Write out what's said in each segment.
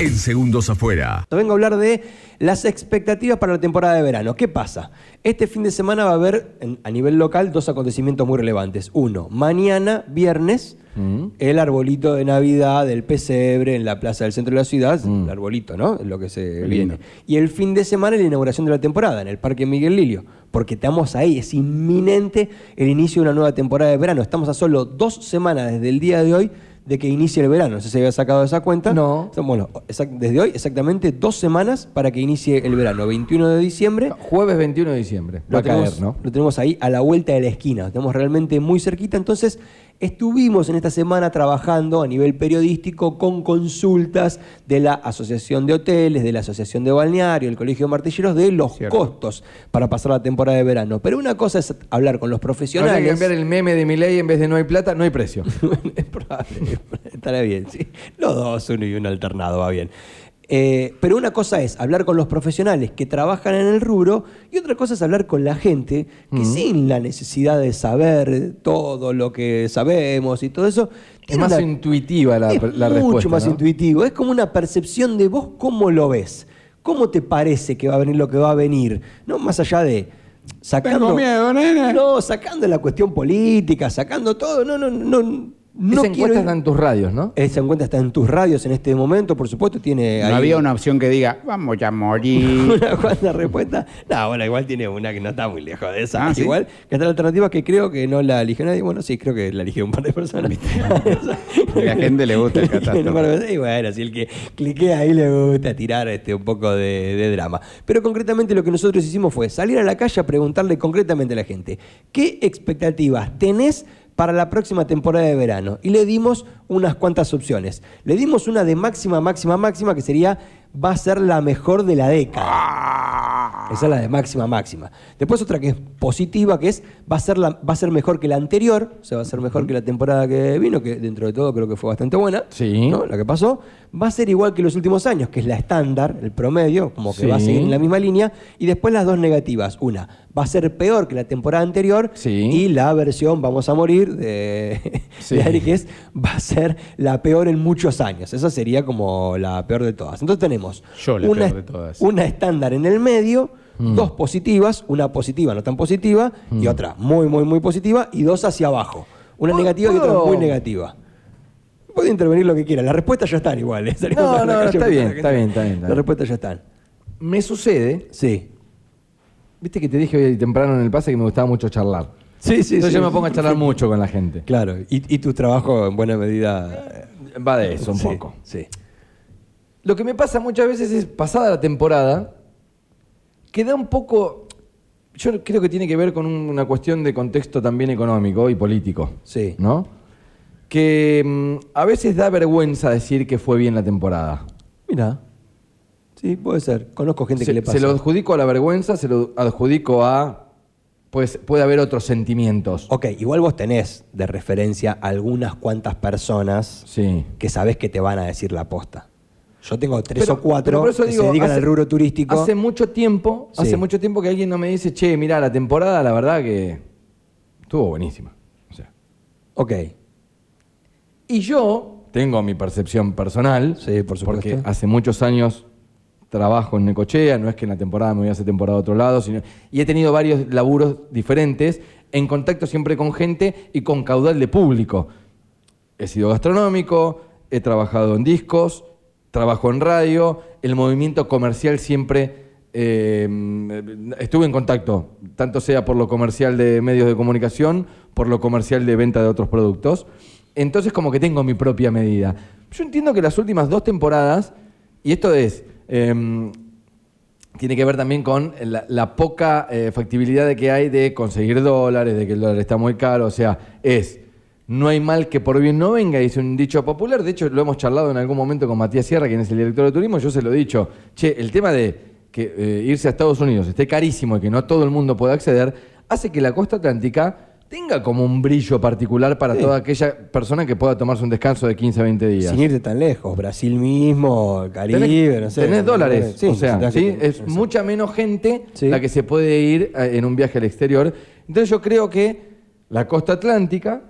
En segundos afuera. Vengo a hablar de las expectativas para la temporada de verano. ¿Qué pasa? Este fin de semana va a haber en- a nivel local dos acontecimientos muy relevantes. Uno, mañana, viernes, el arbolito de Navidad del pesebre en la plaza del centro de la ciudad. El arbolito, ¿no? Es lo que se viene. Y el fin de semana, la inauguración de la temporada en el Parque Miguel Lilio. Porque estamos ahí, es inminente el inicio de una nueva temporada de verano. Estamos a solo dos semanas desde el día de hoy de que inicie el verano. No sé si había sacado esa cuenta. No. Bueno, desde hoy exactamente dos semanas para que inicie el verano. 21 de diciembre. Jueves 21 de diciembre. Va Lo a tenemos, caer, ¿no? lo tenemos ahí a la vuelta de la esquina. Lo tenemos realmente muy cerquita. Entonces, estuvimos en esta semana trabajando a nivel periodístico con consultas de la Asociación de Hoteles, de la Asociación de Balneario, el Colegio de Martilleros, de los Cierto. costos para pasar la temporada de verano. Pero una cosa es hablar con los profesionales. cambiar el meme de mi ley en vez de no hay plata, no hay precio. es probable, estará bien, sí. Los dos, uno y uno alternado, va bien. Eh, pero una cosa es hablar con los profesionales que trabajan en el rubro y otra cosa es hablar con la gente que sin la necesidad de saber todo lo que sabemos y todo eso, Es más una- intuitiva la, es la mucho respuesta. más ¿no? intuitivo. Es como una percepción de vos cómo lo ves. ¿Cómo te parece que va a venir lo que va a venir? No más allá de sacando Tengo miedo. No, sacando la cuestión política, sacando todo. No, no, no. No Esa encuesta ir- está en tus radios, ¿no? Esa encuesta está en tus radios en este momento, por supuesto, tiene No ahí había una opción que diga, vamos a morir. una cuanta respuesta. No, bueno, igual tiene una que no está muy lejos de esa. Ah, ¿sí? Igual que está la alternativa que creo que no la eligió nadie. Bueno, sí, creo que la eligió un par de personas. A la gente le gusta el catástrofe. Y bueno, si el que cliquea ahí le gusta tirar este, un poco de, de drama. Pero concretamente lo que nosotros hicimos fue salir a la calle a preguntarle concretamente a la gente, ¿qué expectativas tenés para la próxima temporada de verano? Y le dimos unas cuantas opciones. Le dimos una de máxima, máxima, máxima, que sería, va a ser la mejor de la década. Esa es la de máxima, máxima. Después otra que es positiva, que es va a ser, la, va a ser mejor que la anterior, o sea, va a ser mejor que la temporada que vino, que dentro de todo creo que fue bastante buena. Sí. ¿no? La que pasó. Va a ser igual que los últimos años, que es la estándar, el promedio, como que Sí. va a seguir en la misma línea. Y después las dos negativas. Una, va a ser peor que la temporada anterior. Sí. Y la versión Vamos a morir de, Sí. de Ari, que es va a ser la peor en muchos años. Esa sería como la peor de todas. Entonces tenemos Yo la una, peor de todas. una estándar en el medio, Mm. dos positivas, una positiva no tan positiva y otra muy, muy, muy positiva y dos hacia abajo. Una ¿Puedo- negativa y otra muy negativa. Puede intervenir lo que quiera. Las respuestas ya están iguales. Salimos No, no, calle está bien, está bien, está bien, está Las bien. respuestas ya están. Me sucede, Sí. viste que te dije hoy temprano en el pase que me gustaba mucho charlar. Sí, sí, Entonces sí. yo me pongo a charlar mucho con la gente. Claro. Y, y tu trabajo en buena medida. Va de eso un sí, poco. Sí. Lo que me pasa muchas veces es, pasada la temporada, queda un poco... Yo creo que tiene que ver con un- una cuestión de contexto también económico y político. Sí. ¿No? Que mm, a veces da vergüenza decir que fue bien la temporada. Mira. Sí, puede ser. Conozco gente Se, que le pasa. se lo adjudico a la vergüenza, se lo adjudico a... Pues puede haber otros sentimientos. Ok, igual vos tenés de referencia algunas cuantas personas Sí. que sabés que te van a decir la posta. Yo tengo tres Pero- o cuatro pero por eso que se dedican hace- al rubro turístico. Hace mucho tiempo, Sí. hace mucho tiempo que alguien no me dice, che, mira, la temporada, la verdad que estuvo buenísima. O sea, Ok, y yo tengo mi percepción personal, Sí, por supuesto. porque hace muchos años trabajo en Necochea, no es que en la temporada me voy a hacer temporada a otro lado, sino, y he tenido varios laburos diferentes, en contacto siempre con gente y con caudal de público. He sido gastronómico, he trabajado en discos, trabajo en radio, el movimiento comercial siempre eh, estuve en contacto, tanto sea por lo comercial de medios de comunicación, por lo comercial de venta de otros productos. Entonces como que tengo mi propia medida. Yo entiendo que las últimas dos temporadas, y esto es, eh, tiene que ver también con la, la poca eh, factibilidad de que hay de conseguir dólares, de que el dólar está muy caro, o sea, es, no hay mal que por bien no venga, dice un dicho popular, de hecho lo hemos charlado en algún momento con Matías Sierra, quien es el director de turismo, yo se lo he dicho, che, el tema de que eh, irse a Estados Unidos esté carísimo y que no todo el mundo pueda acceder, hace que la costa atlántica tenga como un brillo particular para Sí. toda aquella persona que pueda tomarse un descanso de 15 a 20 días. Sin irte tan lejos, Brasil mismo, Caribe, Tenés, no sé. tenés dólares, Sí, o sea, tenés ¿sí? que- es mucha menos gente la que se puede ir eh, en un viaje al exterior. Entonces yo creo que la costa atlántica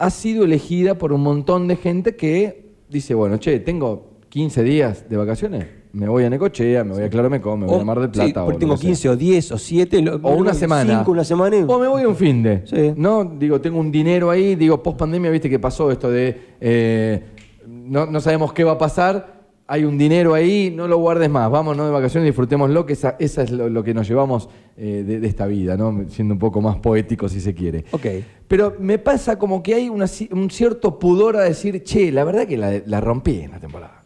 ha sido elegida por un montón de gente que dice, bueno, che, tengo 15 días de vacaciones, me voy a Necochea, me voy a Claromecó, me voy O- a Mar del sí, Plata. o porque lo tengo que sea. 15 o 10 o 7. O una semana. 5, una semana. y- O me voy un fin de. Sí. ¿No? Digo, tengo un dinero ahí. Digo, post pandemia, viste que pasó esto de. eh, no, no sabemos qué va a pasar. Hay un dinero ahí, no lo guardes más. Vámonos de vacaciones, disfrutémoslo, que esa, esa es lo, lo que nos llevamos eh, de, de esta vida, ¿no? Siendo un poco más poético, si se quiere. Ok. Pero me pasa como que hay una un cierto pudor a decir, che, la verdad que la, la rompí en la temporada.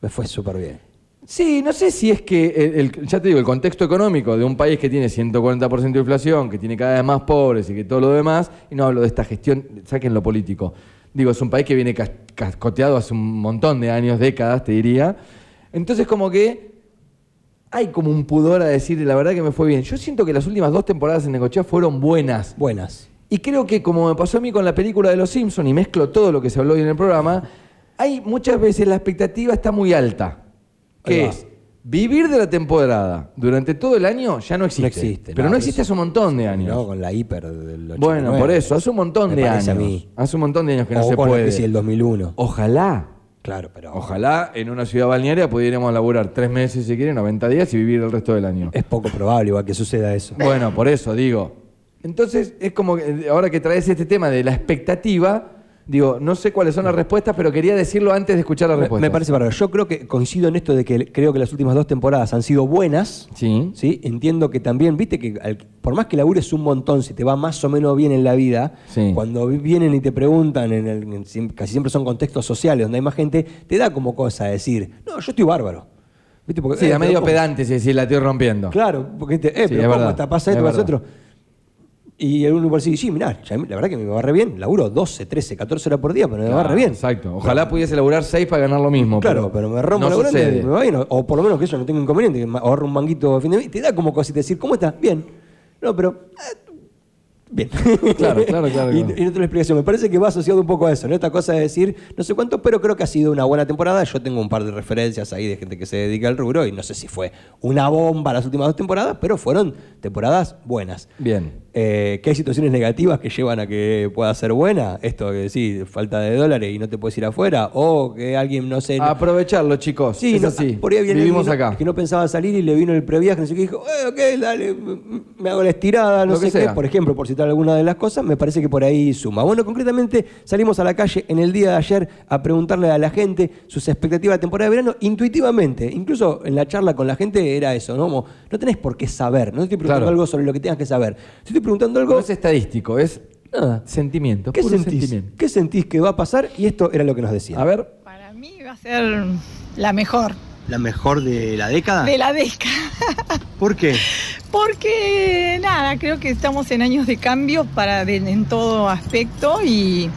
Me fue súper bien. Sí, no sé si es que, el, el- ya te digo, el contexto económico de un país que tiene 140% de inflación, que tiene cada vez más pobres y que todo lo demás, y no hablo de esta gestión, saquen lo político. Digo, es un país que viene cas- cascoteado hace un montón de años, décadas, te diría. Entonces, como que hay como un pudor a decir, la verdad que me fue bien. Yo siento que las últimas dos temporadas en Necochea fueron buenas. Buenas. Y creo que como me pasó a mí con la película de Los Simpsons, y mezclo todo lo que se habló hoy en el programa, hay muchas veces la expectativa está muy alta. Que es vivir de la temporada durante todo el año ya no existe. No existe, Pero no, existe eso- hace un montón de años. ¿no? Con la hiper del 89. bueno, por eso, hace un montón Me de años. a mí. Hace un montón de años que no se con puede. crisis del 2001. Ojalá. Claro, pero Ojalá en una ciudad balnearia pudiéramos laburar tres meses, si quieren, 90 días y vivir el resto del año. es poco probable igual que suceda eso. Bueno, por eso digo. Entonces, es como que ahora que traes este tema de la expectativa, digo, no sé cuáles son las respuestas, pero quería decirlo antes de escuchar las respuestas. me parece bárbaro. Yo creo que coincido en esto de que creo que las últimas dos temporadas han sido buenas. Sí. ¿sí? Entiendo que también, viste que al- por más que labures un montón, si te va más o menos bien en la vida, Sí. cuando vi- vienen y te preguntan, en el- en casi siempre son contextos sociales donde hay más gente, te da como cosa decir, no, yo estoy bárbaro. ¿Viste? Porque, Sí, eh, a medio pedante si decir la estoy rompiendo. Claro, porque te, eh, Sí, pero es ¿cómo verdad, está? Pasa es esto, pasa verdad. otro. Y uno igual sí, sí, mirá, ya la verdad que me va re bien, laburo 12, 13, 14 horas por día, pero me va Claro, re bien. Exacto. Ojalá pudiese laburar seis para ganar lo mismo. Claro, pero, me rompo no y me va bien. O, o por lo menos que eso no tengo inconveniente, que ahorro un manguito a fin de mes. Te da como cosita decir, ¿cómo estás? Bien. No, pero. eh, bien. Claro, claro, claro, y, claro. y no tengo explicación. Me parece que va asociado un poco a eso, ¿no? Esta cosa de decir, no sé cuánto, pero creo que ha sido una buena temporada. Yo tengo un par de referencias ahí de gente que se dedica al rubro y no sé si fue una bomba las últimas dos temporadas, pero fueron temporadas buenas. Bien. Eh, que hay situaciones negativas que llevan a que pueda ser buena, esto que sí, falta de dólares y no te puedes ir afuera, o que alguien, no sé, A aprovecharlo, chicos. Sí, es no, así. por ahí había Vivimos alguien acá. que no pensaba salir y le vino el previaje, no sé qué, dijo, eh, ok, dale, me hago la estirada, no Lo que sé qué, por ejemplo, por citar alguna de las cosas, me parece que por ahí suma. Bueno, concretamente salimos a la calle en el día de ayer a preguntarle a la gente sus expectativas de temporada de verano, intuitivamente, incluso en la charla con la gente era eso, ¿no? Como, no tenés por qué saber, no te estoy preguntando Claro. algo sobre lo que tengas que saber, te estoy preguntando algo... No es estadístico, es Nada. sentimiento. ¿Qué puro sentís? sentimiento. ¿Qué sentís que va a pasar? Y esto era lo que nos decían. A ver, Para mí va a ser la mejor ¿La mejor de la década? de la década. ¿Por qué? Porque nada, creo que estamos en años de cambio para de- en todo aspecto y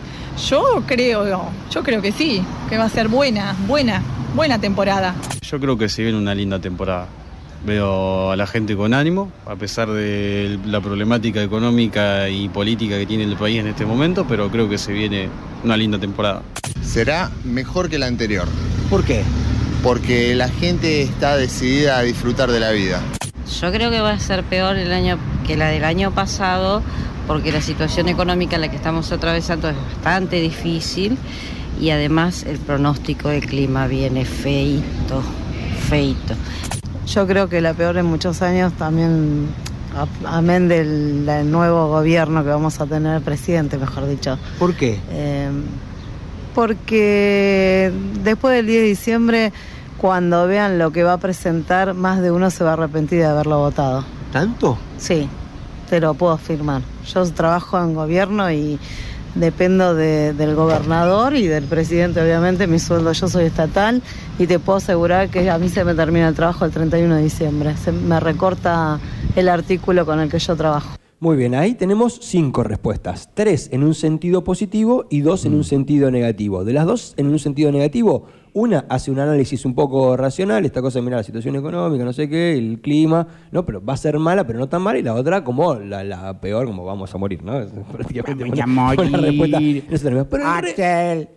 yo creo, yo creo que sí, que va a ser buena, buena, buena temporada. Yo creo que se viene una linda temporada. Veo a la gente con ánimo, a pesar de la problemática económica y política que tiene el país en este momento, pero creo que se viene una linda temporada. será mejor que la anterior, ¿Por qué? Porque la gente está decidida a disfrutar de la vida. Yo creo que va a ser peor el año que la del año pasado, porque la situación económica en la que estamos atravesando es bastante difícil y además el pronóstico del clima viene feito, feito. Yo creo que la peor en muchos años también, a- amén del, del nuevo gobierno que vamos a tener, presidente, mejor dicho. ¿Por qué? Eh, porque después del 10 de diciembre, cuando vean lo que va a presentar, más de uno se va a arrepentir de haberlo votado. ¿Tanto? Sí, te lo puedo afirmar. Yo trabajo en gobierno y dependo de- del gobernador y del presidente, obviamente. Mi sueldo, yo soy estatal y te puedo asegurar que a mí se me termina el trabajo el 31 de diciembre. Se me recorta el artículo con el que yo trabajo. Muy bien, ahí tenemos cinco respuestas. Tres en un sentido positivo y dos en un sentido negativo. De las dos en un sentido negativo, una hace un análisis un poco racional, esta cosa de mirar la situación económica, no sé qué, el clima, ¿no? Pero va a ser mala, pero no tan mala, y la otra como la, la peor, como vamos a morir, ¿no? Es prácticamente Vamos a una- respuesta. Pero el re-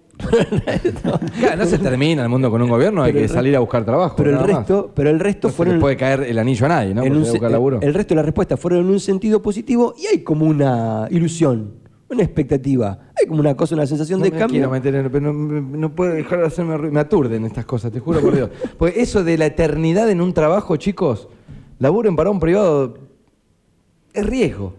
Claro, no se termina el mundo con un gobierno, hay que salir a buscar trabajo. pero el más. resto, pero el resto No se fueron le puede caer el anillo a nadie, ¿no? en un buscar laburo. el resto de las respuestas fueron en un sentido positivo y hay como una ilusión, una expectativa, hay como una cosa, una sensación No de me cambio. quiero meter en- pero no, no puedo dejar de hacerme ruido. Me aturden estas cosas, te juro por Dios. Porque eso de la eternidad en un trabajo, chicos, laburo en parón privado es riesgo.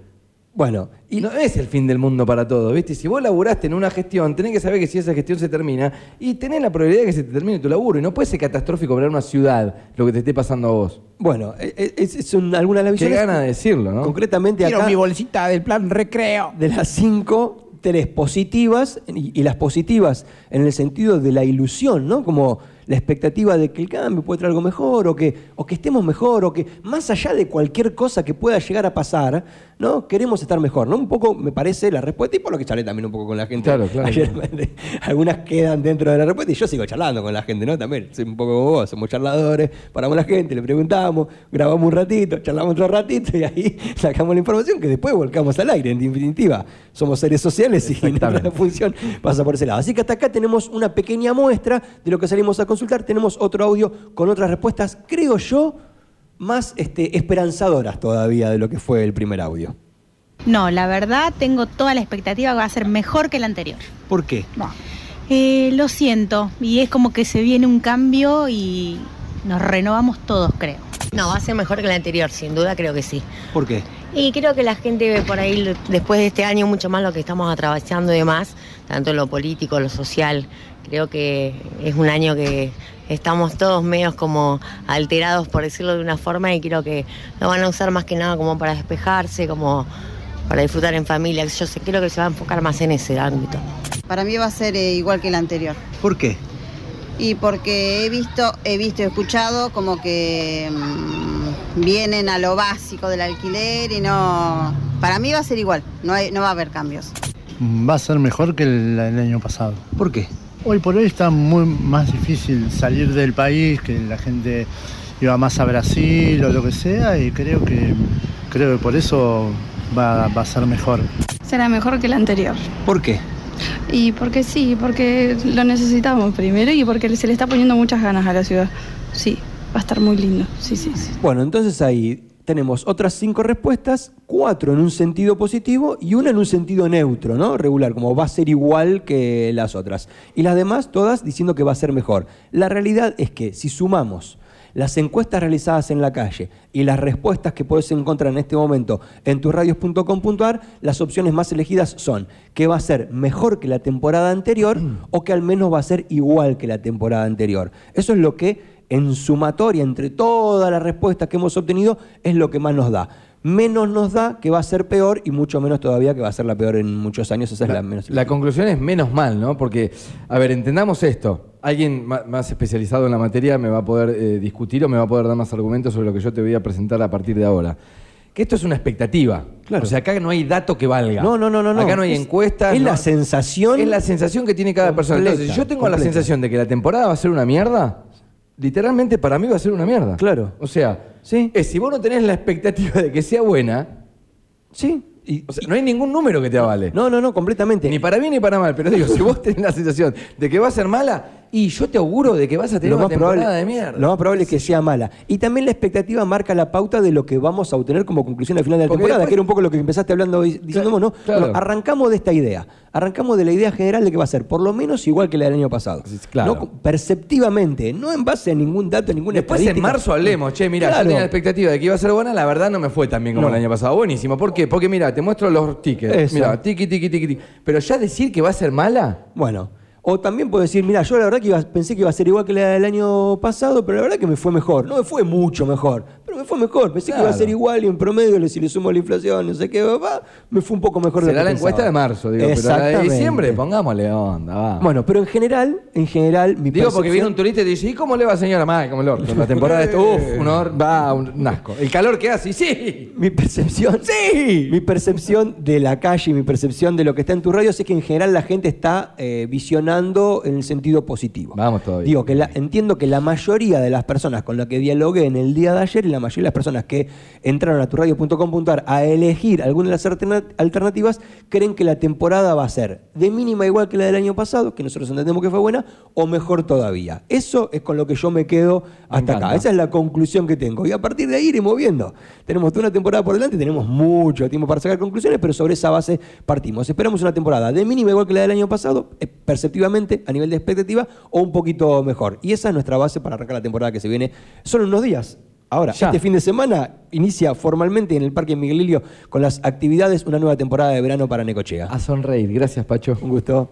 Bueno, Y no es el fin del mundo para todos, ¿viste? Si vos laburaste en una gestión, tenés que saber que si esa gestión se termina, y tenés la probabilidad de que se te termine tu laburo. Y no puede ser catastrófico para una ciudad lo que te esté pasando a vos. bueno, e- e- es, son algunas de las Qué visiones. gana de decirlo, ¿no? Concretamente Quiero acá, mi bolsita del plan recreo. de las cinco, tres positivas, y, y las positivas en el sentido de la ilusión, ¿no? Como la expectativa de que el cambio puede traer algo mejor, o que, o que estemos mejor, o que más allá de cualquier cosa que pueda llegar a pasar, ¿no? Queremos estar mejor, ¿no? Un poco me parece la respuesta, y por lo que charlé también un poco con la gente. Claro, claro, Ayer, claro. algunas quedan dentro de la respuesta, y yo sigo charlando con la gente, ¿no? También, soy un poco como vos, somos charladores, paramos la gente, le preguntamos, grabamos un ratito, charlamos otro ratito, y ahí sacamos la información que después volcamos al aire, en definitiva. Somos seres sociales y nuestra función pasa por ese lado. Así que hasta acá tenemos una pequeña muestra de lo que salimos a consultar. Tenemos otro audio con otras respuestas, creo yo, más este, esperanzadoras todavía de lo que fue el primer audio. No, la verdad tengo toda la expectativa que va a ser mejor que la anterior. ¿Por qué? Eh, lo siento, y es como que se viene un cambio y nos renovamos todos, creo. No, va a ser mejor que la anterior, sin duda creo que sí. ¿Por qué? Y creo que la gente ve por ahí, después de este año, mucho más lo que estamos atravesando y demás, tanto en lo político, lo social. Creo que es un año que estamos todos medios como alterados, por decirlo de una forma, y creo que lo van a usar más que nada como para despejarse, como para disfrutar en familia. Yo sé, creo que se va a enfocar más en ese ámbito. Para mí va a ser eh, igual que el anterior. ¿Por qué? Y porque he visto, he visto y escuchado como que mm, vienen a lo básico del alquiler y no. Para mí va a ser igual, no, hay- no va a haber cambios. Va a ser mejor que el, el año pasado. ¿Por qué? Hoy por hoy está muy más difícil salir del país, que la gente iba más a Brasil o lo que sea, y creo que creo que por eso va, va a ser mejor. Será mejor que el anterior. ¿Por qué? Y porque sí, porque lo necesitamos primero y porque se le está poniendo muchas ganas a la ciudad. Sí, va a estar muy lindo. Sí, sí, sí. Bueno, entonces ahí tenemos otras cinco respuestas, cuatro en un sentido positivo y una en un sentido neutro, ¿no? Regular, como va a ser igual que las otras. Y las demás todas diciendo que va a ser mejor. La realidad es que si sumamos las encuestas realizadas en la calle y las respuestas que puedes encontrar en este momento en tusradios.com.ar, las opciones más elegidas son que va a ser mejor que la temporada anterior o que al menos va a ser igual que la temporada anterior. Eso es lo que en sumatoria entre todas las respuestas que hemos obtenido es lo que más nos da. Menos nos da que va a ser peor y mucho menos todavía que va a ser la peor en muchos años. Esa es la menos. La conclusión es menos mal, ¿no? Porque, a ver, entendamos esto. Alguien más especializado en la materia me va a poder eh, discutir o me va a poder dar más argumentos sobre lo que yo te voy a presentar a partir de ahora. Que esto es una expectativa. Claro. O sea, acá no hay dato que valga. No, no, no, no. Acá no hay Es- encuestas. es no- la sensación Es la sensación que tiene cada persona. Entonces, si yo tengo la sensación de que la temporada va a ser una mierda, literalmente para mí va a ser una mierda. Claro. O sea, Sí. es, si vos no tenés la expectativa de que sea buena, Sí. Y, o sea, no hay ningún número que te avale. no, no, no, completamente. Ni para bien ni para mal, pero digo, si vos tenés la sensación de que va a ser mala, y yo te auguro de que vas a tener una temporada de mierda. Lo más probable es que sea mala. Y también la expectativa marca la pauta de lo que vamos a obtener como conclusión al final de la Porque temporada, después- que era un poco lo que empezaste hablando y- diciendo vos, ¿no? claro. Bueno, arrancamos de esta idea. Arrancamos de la idea general de que va a ser por lo menos igual que la del año pasado. claro. No, perceptivamente, no en base a ningún dato, ninguna Después en marzo hablemos, che, mira, Claro. yo tenía la expectativa de que iba a ser buena, la verdad no me fue tan bien como No. el año pasado. Buenísimo. ¿Por qué? Porque mira, te muestro los tickets. Mira, tiki, tiki, tiki, tiki. Pero ya decir que va a ser mala, Bueno, o también puedo decir, mira, yo la verdad que iba- pensé que iba a ser igual que la del año pasado, pero la verdad que me fue mejor. No me fue mucho mejor, pero me fue mejor. Pensé que iba a ser igual y en promedio, si le sumo la inflación, no sé qué, va, me fue un poco mejor de Será que la pensaba. encuesta de marzo, digo, pero la de diciembre, pongámosle onda, va. Bueno, pero en general, en general, mi Digo porque viene un turista y te dice, ¿y cómo le va señora? Más como el orto. La temporada de esto, uff, un hor- va, un asco. El calor que hace, sí. Mi percepción, sí, mi percepción de la calle, mi percepción de lo que está en tu radio es que en general la gente está eh, visionando en el sentido positivo. Vamos todavía. Digo que la- entiendo que la mayoría de las personas con las que dialogué en el día de ayer y la mayoría de las personas que entraron a turradio.com.ar a elegir alguna de las alterna- alternativas creen que la temporada va a ser de mínima igual que la del año pasado, que nosotros entendemos que fue buena, o mejor todavía. Eso es con lo que yo me quedo hasta acá. Esa es la conclusión que tengo. Y a partir de ahí iremos viendo. Tenemos toda una temporada por delante, tenemos mucho tiempo para sacar conclusiones, pero sobre esa base partimos. Esperamos una temporada de mínima igual que la del año pasado, eh, perceptivamente, a nivel de expectativa, o un poquito mejor. Y esa es nuestra base para arrancar la temporada que se viene. Son unos días. Ahora, Ya. este fin de semana inicia formalmente en el Parque Miguel Lilio con las actividades una nueva temporada de verano para Necochea. A sonreír. Gracias, Pacho. Un gusto.